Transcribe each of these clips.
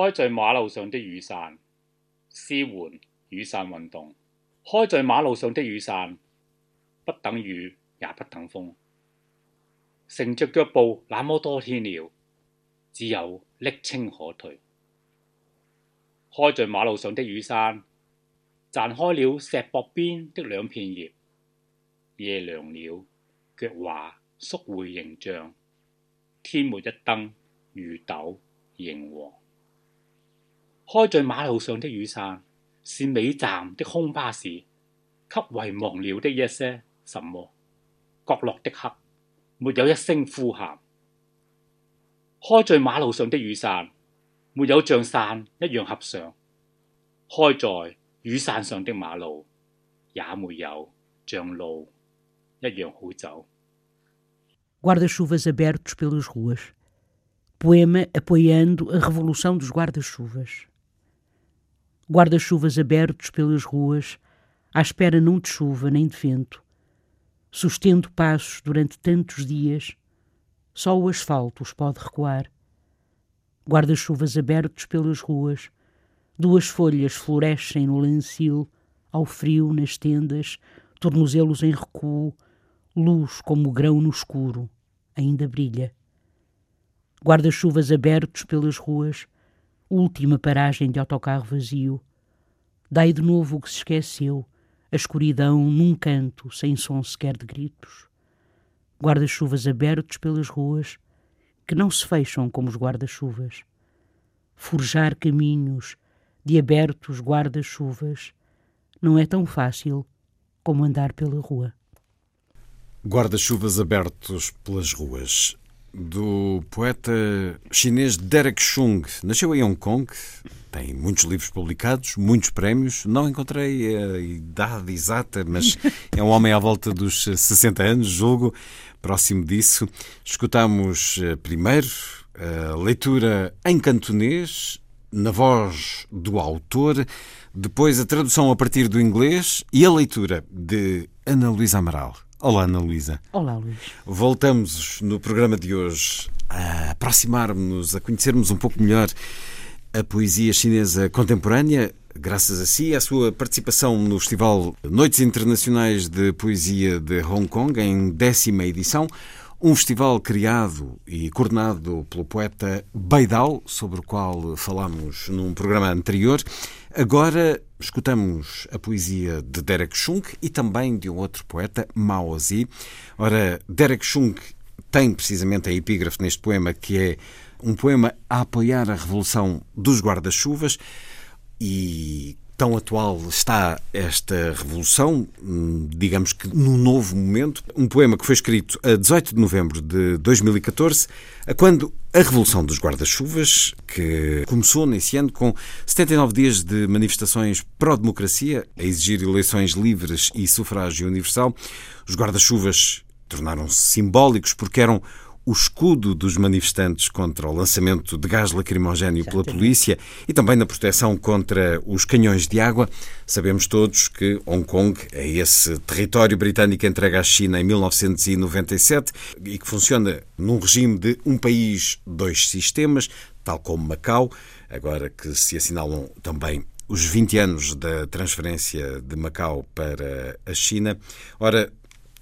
開在馬路上的雨傘，施緩雨傘運動。開在馬路上的雨傘，不等雨也不等風。乘着腳步那麼多天了，只有沥青可退。開在馬路上的雨傘，綻開了石膊邊的兩片葉。夜凉了，腳畫縮回形象，天沒一燈，雨斗仍黃。開在馬路上的雨傘，是尾站的空巴士，給遺忘了的一些什麼。角落的黑，沒有一聲呼喊。開在馬路上的雨傘，沒有像傘一樣合上。開在雨傘上的馬路，也沒有像路一樣好走。Guarda-chuvas abertos pelas ruas. Poema apoiando a revolução dos guarda-chuvas. Guarda-chuvas abertos pelas ruas, à espera não de chuva nem de vento. Sustendo passos durante tantos dias, só o asfalto os pode recuar. Guarda-chuvas abertos pelas ruas, duas folhas florescem no lancil, ao frio nas tendas, tornozelos em recuo, luz como grão no escuro, ainda brilha. Guarda-chuvas abertos pelas ruas, última paragem de autocarro vazio. Dai de novo o que se esqueceu, a escuridão num canto, sem som sequer de gritos. Guarda-chuvas abertos pelas ruas, que não se fecham como os guarda-chuvas. Forjar caminhos de abertos guarda-chuvas não é tão fácil como andar pela rua. Guarda-chuvas abertos pelas ruas. Do poeta chinês Derek Chung. Nasceu em Hong Kong, tem muitos livros publicados, muitos prémios. Não encontrei a idade exata, mas é um homem à volta dos 60 anos, julgo. Próximo disso, escutamos primeiro a leitura em cantonês, na voz do autor, depois a tradução a partir do inglês e a leitura de Ana Luísa Amaral. Olá, Ana Luísa. Olá, Luís. Voltamos no programa de hoje a aproximar-nos, a conhecermos um pouco melhor a poesia chinesa contemporânea, graças a si, à sua participação no Festival Noites Internacionais de Poesia de Hong Kong, em décima edição. Um festival criado e coordenado pelo poeta Beidao, sobre o qual falámos num programa anterior. Agora escutamos a poesia de Derek Chung e também de um outro poeta, Mao Zi. Ora, Derek Chung tem precisamente a epígrafe neste poema, que é um poema a apoiar a revolução dos guarda-chuvas e tão atual está esta revolução, digamos que num novo momento. Um poema que foi escrito a 18 de novembro de 2014, a quando a Revolução dos Guarda-Chuvas, que começou nesse ano com 79 dias de manifestações pró-democracia, a exigir eleições livres e sufrágio universal, os guarda-chuvas tornaram-se simbólicos porque eram o escudo dos manifestantes contra o lançamento de gás lacrimogéneo pela polícia e também na proteção contra os canhões de água. Sabemos todos que Hong Kong é esse território britânico entregue à China em 1997 e que funciona num regime de um país, dois sistemas, tal como Macau, agora que se assinalam também os 20 anos da transferência de Macau para a China. Ora,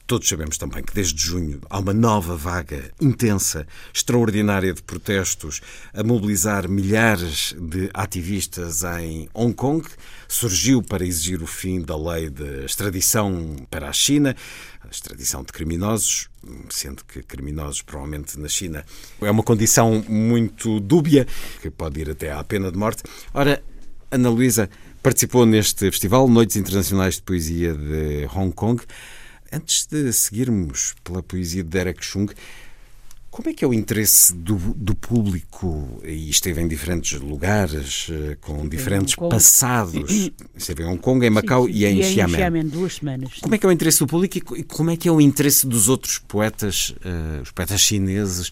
Todos sabemos também que desde junho há uma nova vaga intensa, extraordinária de protestos a mobilizar milhares de ativistas em Hong Kong. Surgiu para exigir o fim da lei de extradição para a China, a extradição de criminosos, sendo que criminosos provavelmente na China é uma condição muito dúbia, que pode ir até à pena de morte. Ora, Ana Luísa participou neste festival Noites Internacionais de Poesia de Hong Kong. Antes de seguirmos pela poesia de Derek Chung, como é que é o interesse do, do público? E esteve em diferentes lugares, eh, com diferentes passados. Esteve em Hong Kong, em Macau sim, sim. e em Xiamen. Xiamen. duas semanas. Como é que é o interesse do público e como é que é o interesse dos outros poetas, uh, os poetas chineses,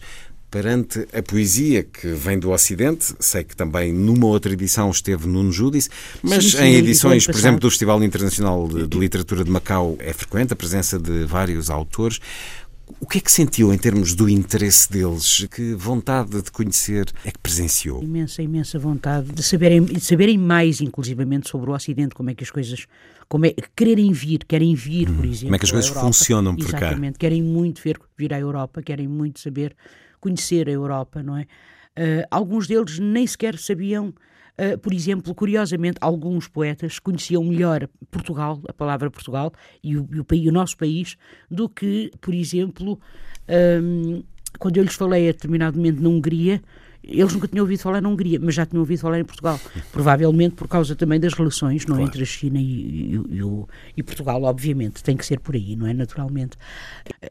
perante a poesia que vem do Ocidente. Sei que também numa outra edição esteve Nuno Judice, mas sim, sim, em edições, por exemplo, do Festival Internacional de, de, Literatura de Macau é frequente a presença de vários autores. O que é que sentiu em termos do interesse deles? Que vontade de conhecer é que presenciou? Imensa, imensa vontade de saberem, de saberem mais, inclusivamente, sobre o Ocidente, como é que as coisas. Como é, quererem vir, querem vir, por exemplo. Como é que as coisas funcionam por Exatamente, cá? Exatamente, querem muito ver, vir à Europa, querem muito saber, conhecer a Europa, não é? Uh, alguns deles nem sequer sabiam Uh, por exemplo, curiosamente, alguns poetas conheciam melhor Portugal, a palavra Portugal, e o, e o, o nosso país, do que, por exemplo, um, quando eu lhes falei a determinado momento na Hungria, eles nunca tinham ouvido falar na Hungria, mas já tinham ouvido falar em Portugal. Provavelmente por causa também das relações não é, claro. entre a China e, e, e, e, Portugal, obviamente. Tem que ser por aí, não é? Naturalmente.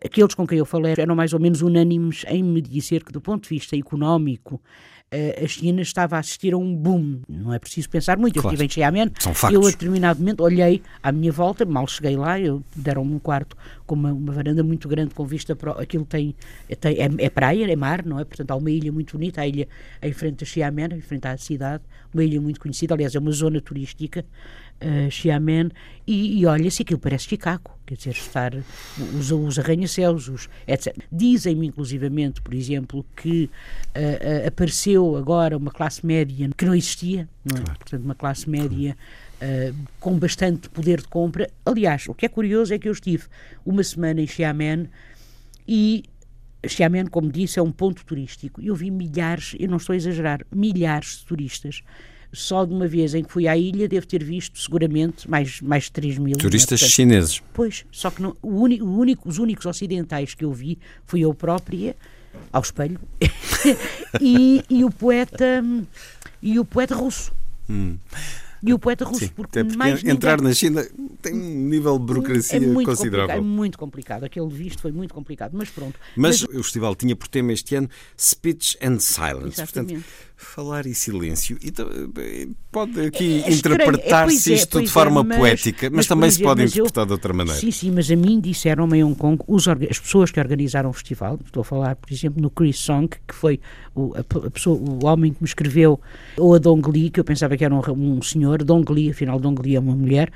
Aqueles com quem eu falei eram mais ou menos unânimes em me dizer que, do ponto de vista económico, a China estava a assistir a um boom. Não é preciso pensar muito. Claro. Eu estive em Xiamen. Factos. Eu, a determinado momento, olhei à minha volta, mal cheguei lá, eu deram-me um quarto com uma, uma, varanda muito grande com vista para. Aquilo tem. tem é, é, praia, é mar, não é? Portanto, há uma ilha muito bonita, a ilha em frente a Xiamen, em frente à cidade, uma ilha muito conhecida, aliás, é uma zona turística uh, Xiamen, e, e olha-se aquilo parece Chicago, quer dizer, estar os, os arranha-céus, os, etc. Dizem-me, inclusivamente, por exemplo, que uh, uh, apareceu agora uma classe média que não existia, não é? Claro. portanto, uma classe média Uh, com bastante poder de compra. Aliás, o que é curioso é que eu estive uma semana em Xiamen e Xiamen, como disse, é um ponto turístico. Eu vi milhares, eu não estou a exagerar, milhares de turistas só de uma vez em que fui à ilha devo ter visto seguramente mais, mais de 3 mil. Turistas Portanto, chineses. Pois, só que não, o único, o único, os únicos ocidentais que eu vi fui eu própria, ao espelho, e, e, o poeta e o poeta russo. Hum. E o poeta russo, Sim, porque, porque mais entrar ninguém... na China tem um nível de burocracia é muito considerável. É muito complicado. Aquele visto foi muito complicado, mas pronto. Mas, mas... o festival tinha por tema este ano Speech and Silence. Exatamente. Portanto, falar e silêncio. E pode aqui é, é interpretar-se é, isto de forma mas, poética, mas, mas também se pode interpretar eu, de outra maneira. Sim, sim, mas a mim disseram-me em Hong Kong os, as pessoas que organizaram o festival, estou a falar, por exemplo, no Chris Song, que foi o, a, a pessoa, o homem que me escreveu, ou a Dong Li, que eu pensava que era um, um senhor, Dong Li, afinal Dong Li é uma mulher,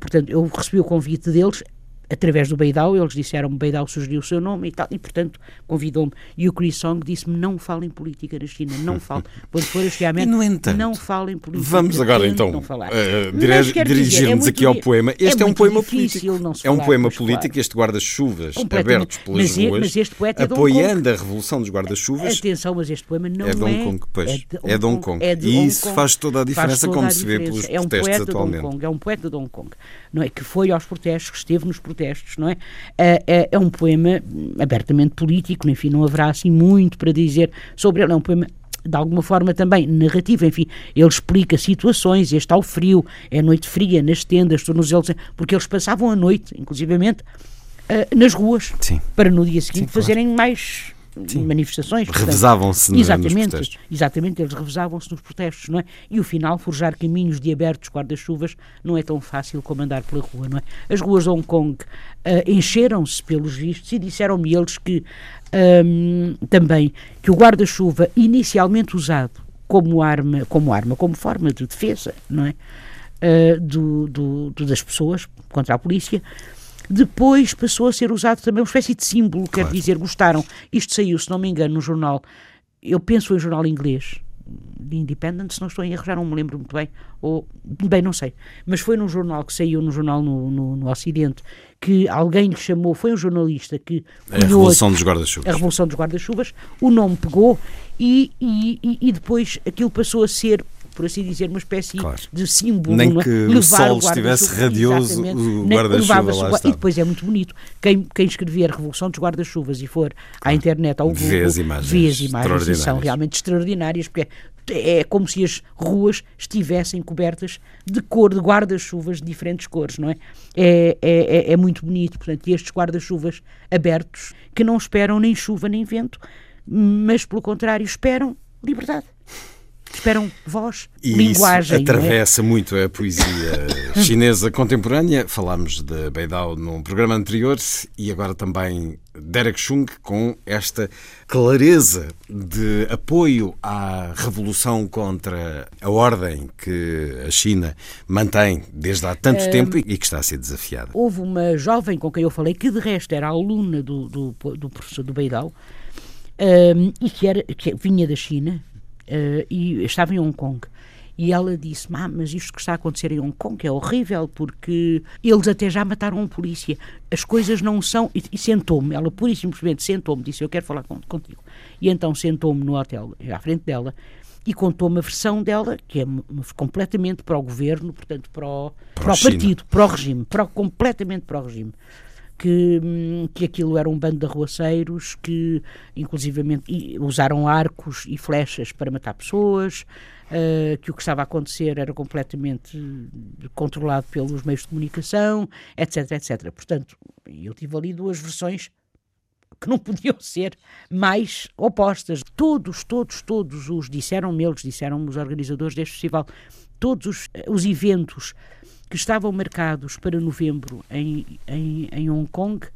portanto eu recebi o convite deles, através do Beidau, eles disseram-me, Beidau sugeriu o seu nome e tal, e portanto convidou-me. E o Chris Song disse-me, não falem política na China, não falem. Quando for a no entanto, não falem política. Vamos agora então uh, dirigir-nos é aqui ao poema. Este é, é um poema político. É um poema político, este guarda-chuvas abertos pelas mas, ruas, mas este poeta é apoiando a revolução dos guarda-chuvas. Atenção, mas este poema não é... De Hong Kong, pois. É de Hong Kong. É de e isso faz toda a diferença, como se vê pelos protestos atualmente. É um poeta de Hong Kong, não é? Que foi aos protestos, que esteve nos protestos, não é? é, é, é um poema abertamente político, enfim, não haverá assim muito para dizer sobre ele. É um poema de alguma forma também narrativo, enfim, ele explica situações, este ao frio, é noite fria, nas tendas, tornozelos, porque eles passavam a noite, inclusivamente, uh, nas ruas, Sim. para no dia seguinte Sim, fazerem claro. mais Sim. manifestações. Revezavam-se exatamente, nos Exatamente, eles revezavam-se nos protestos, não é? E o final, forjar caminhos de abertos guarda-chuvas não é tão fácil como andar pela rua, não é? As ruas de Hong Kong uh, encheram-se pelos vistos e disseram-me eles que um, também que o guarda-chuva inicialmente usado como arma, como arma, como forma de defesa, não é? Uh, do, do, do, das pessoas contra a polícia, depois passou a ser usado também uma espécie de símbolo, claro. quer dizer, gostaram. Isto saiu, se não me engano, no jornal, eu penso em jornal inglês, de Independent, se não estou em erro, já não me lembro muito bem, ou, bem, não sei, mas foi num jornal que saiu, no jornal no, no, no Ocidente, que alguém lhe chamou, foi um jornalista que... A Revolução dos Guarda-Chuvas. A Revolução dos Guarda-Chuvas, o nome pegou e, e, e depois aquilo passou a ser por assim dizer, uma espécie claro. de símbolo. Nem que o sol estivesse radioso, o guarda-chuva lá está. E depois é muito bonito. Quem, quem escrever Revolução dos Guarda-Chuvas e for claro. à internet ao Google, vê as imagens, vê as imagens e são realmente extraordinárias, porque é como se as ruas estivessem cobertas de cor, de guarda-chuvas de diferentes cores, não é? É, é, é, é muito bonito, portanto, e estes guarda-chuvas abertos que não esperam nem chuva nem vento, mas pelo contrário esperam liberdade esperam voz, e linguagem. Isso atravessa é? muito a poesia chinesa contemporânea. Falámos de Beidao num programa anterior e agora também Derek Chung com esta clareza de apoio à revolução contra a ordem que a China mantém desde há tanto um, tempo e que está a ser desafiada. Houve uma jovem com quem eu falei, que de resto era aluna do, do, do professor do Beidao, um, e que, era, que vinha da China, uh, e estava em Hong Kong. E ela disse: ah, mas isto que está a acontecer em Hong Kong é horrível porque eles até já mataram um polícia. As coisas não são. E, e sentou-me, ela pura e simplesmente sentou-me, disse: Eu quero falar com, contigo. E então sentou-me no hotel, à frente dela, e contou-me a versão dela, que é completamente para o governo, portanto, para o, para, o partido, para o regime, para, completamente para o regime que, hum, que aquilo era um bando de arruaceiros que, inclusivamente, usaram arcos e flechas para matar pessoas, uh, que o que estava a acontecer era completamente controlado pelos meios de comunicação, etc, etc. Portanto, eu tive ali duas versões que não podiam ser mais opostas. Todos, todos, todos os, disseram-me eles, disseram-me os organizadores deste festival, todos os, os eventos que estavam marcados para novembro em, em, em Hong Kong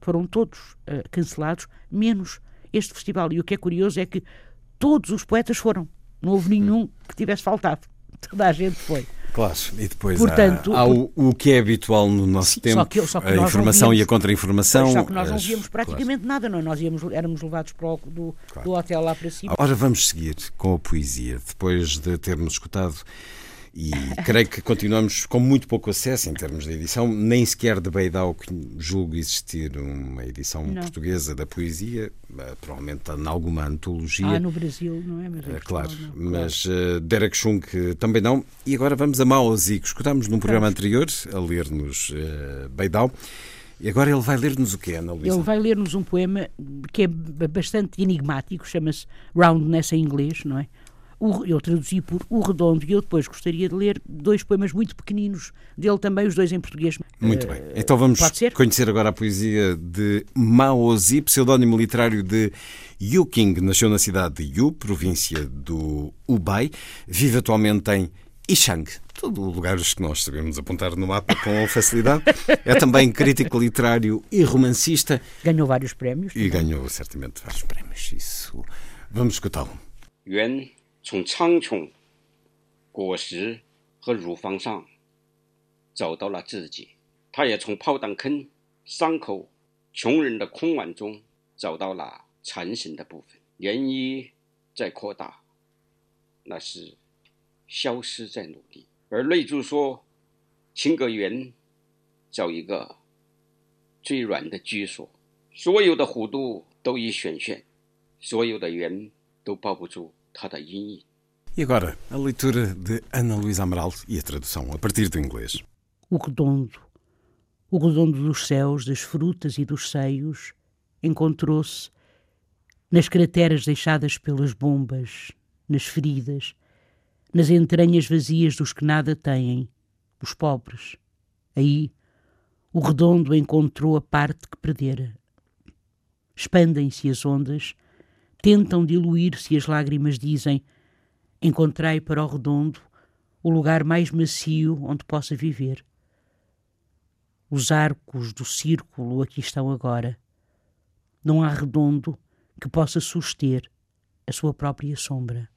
foram todos uh, cancelados, menos este festival. E o que é curioso é que todos os poetas foram. Não houve nenhum que tivesse faltado. Toda a gente foi. Claro, e depois Portanto, há, há o, o, que é habitual no nosso sim, tempo, só que, só que a informação víamos, e a contra-informação. Só que nós não víamos praticamente claro. nada, não. É? nós íamos, éramos levados para o, do, claro. do hotel lá para cima. Agora vamos seguir com a poesia, depois de termos escutado e creio que continuamos com muito pouco acesso em termos de edição, nem sequer de Beidau julgo existir uma edição não. portuguesa da poesia, eh, provavelmente em alguma antologia. Ah, no Brasil, não é? Mas é claro, não, mas uh, Derek Chung também não. E agora vamos a Mao Zico. Escutámos num programa anterior a ler-nos uh, Beidau. E agora ele vai ler-nos o quê, Ana Luísa? Ele vai ler-nos um poema que é bastante enigmático, chama-se Roundness em inglês, não é? Eu traduzi por O Redondo e eu depois gostaria de ler dois poemas muito pequeninos dele também, os dois em português. Muito uh, bem. Então vamos conhecer agora a poesia de Mao Zi, pseudónimo literário de Yu King. Nasceu na cidade de Yu, província do Hubei. Vive atualmente em Ishang, todo lugares que nós sabemos apontar no mapa com facilidade. É também crítico literário e romancista. Ganhou vários prémios. E também. ganhou certamente vários prémios. Isso. Vamos escutá-lo. Yuan 从苍穹、果实和乳房上找到了自己，他也从炮弹坑、伤口、穷人的空碗中找到了残形的部分。涟漪在扩大，那是消失在努力。而泪珠说：“情歌园找一个最软的居所，所有的弧度都已选现，所有的圆都抱不住。” 它的阴影。E agora, a leitura de Ana Luísa Amaral e a tradução a partir do inglês. O redondo, o redondo dos céus, das frutas e dos seios, encontrou-se nas crateras deixadas pelas bombas, nas feridas, nas entranhas vazias dos que nada têm, os pobres. Aí, o redondo encontrou a parte que perdera. Expandem-se as ondas tentam diluir-se as lágrimas dizem: Encontrei para o redondo o lugar mais macio onde possa viver. Os arcos do círculo aqui estão agora. Não há redondo que possa suster a sua própria sombra.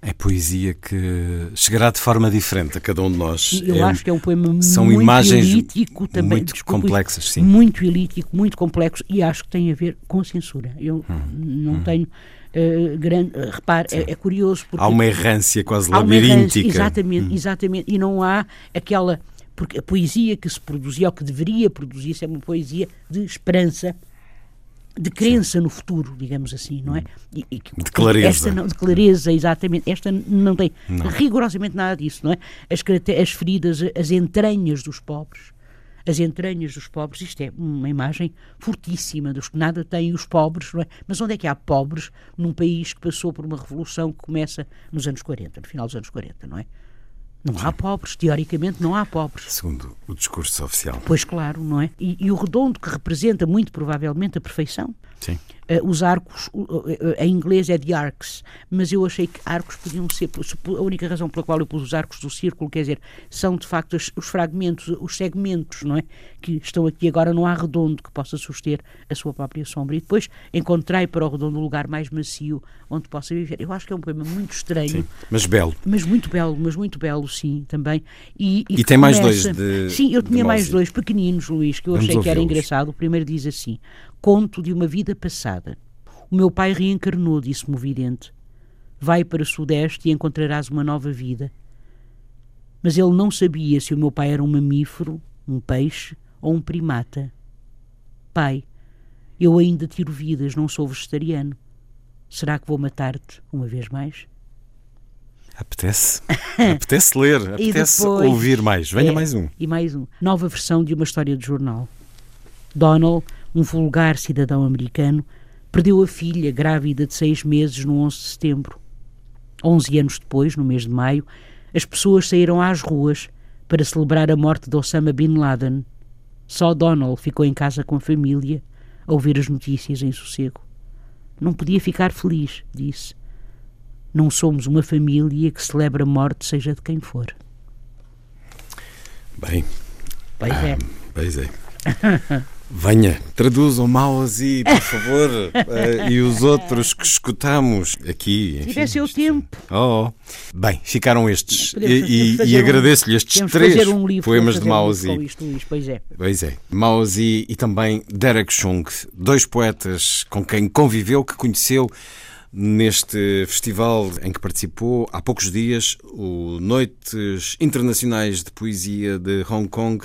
É poesia que chegará de forma diferente a cada um de nós. Eu é, acho que é um poema são muito imagens elítico também. Muito desculpa, complexas, sim. Muito elítico, muito complexo e acho que tem a ver com censura. Eu hum, não hum. tenho. Uh, grande, uh, repare, é, é, curioso porque. Há uma errância quase labiríntica. Errância, exatamente, hum. exatamente. E não há aquela. Porque a poesia que se produzia, ou que deveria produzir, é uma poesia de esperança, de crença no futuro, digamos assim, não é? E, e, de clareza. Esta não, de clareza, exatamente. Esta não tem não. rigorosamente nada disso, não é? As, as feridas, as entranhas dos pobres, as entranhas dos pobres. Isto é uma imagem fortíssima dos que nada têm os pobres, não é? Mas onde é que há pobres num país que passou por uma revolução que começa nos anos 40, no final dos anos 40, não é? Não há pobres, teoricamente não há pobres. Segundo o discurso oficial. Pois claro, não é? E, e o redondo que representa muito provavelmente a perfeição. Sim. Uh, os arcos, uh, uh, em inglês é de arcs, mas eu achei que arcos podiam ser. A única razão pela qual eu pus os arcos do círculo, quer dizer, são de facto os, os fragmentos, os segmentos, não é? Que estão aqui agora, não há redondo que possa suster a sua própria sombra. E depois encontrei para o redondo um lugar mais macio onde possa viver. Eu acho que é um poema muito estranho. Sim, mas belo. Mas muito belo, mas muito belo, sim, também. E, e, e tem começa... mais dois de. Sim, eu tinha mais dois pequeninos, Luís, que eu Vamos achei que era engraçado. O primeiro diz assim: Conto de uma vida passada. O meu pai reencarnou, disse-me o vidente. Vai para o Sudeste e encontrarás uma nova vida. Mas ele não sabia se o meu pai era um mamífero, um peixe ou um primata. Pai, eu ainda tiro vidas, não sou vegetariano. Será que vou matar-te uma vez mais? Apetece. Apetece ler, apetece depois, ouvir mais. Venha é, mais um. E mais um. Nova versão de uma história de jornal. Donald um vulgar cidadão americano, perdeu a filha grávida de seis meses no 11 de setembro. Onze anos depois, no mês de maio, as pessoas saíram às ruas para celebrar a morte de Osama Bin Laden. Só Donald ficou em casa com a família a ouvir as notícias em sossego. Não podia ficar feliz, disse. Não somos uma família que celebra a morte, seja de quem for. Bem. Pois é. Ah, pois é. Venha, traduzam Mausi, por favor, uh, e os outros que escutamos aqui. Se tivesse o tempo. Oh, bem, ficaram estes. e, e, e agradeço-lhe estes três um poemas de Mausi. Um pois é. Pois é. Mausi e também Derek Chung, dois poetas com quem conviveu, que conheceu neste festival em que participou há poucos dias, o Noites Internacionais de Poesia de Hong Kong,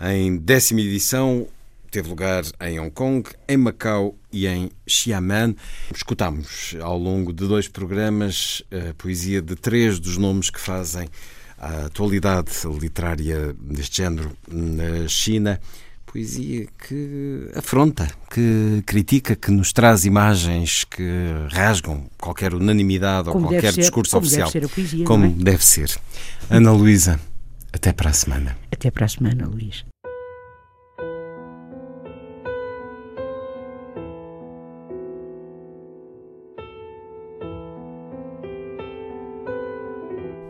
em décima edição teve lugar em Hong Kong, em Macau e em Xiamen. Escutámos ao longo de dois programas a poesia de três dos nomes que fazem a atualidade literária deste género na China. Poesia que afronta, que critica, que nos traz imagens que rasgam qualquer unanimidade como ou qualquer ser, discurso como oficial. Deve poesia, como é? deve ser. Ana Luísa, até para a semana. Até para a semana, Luís.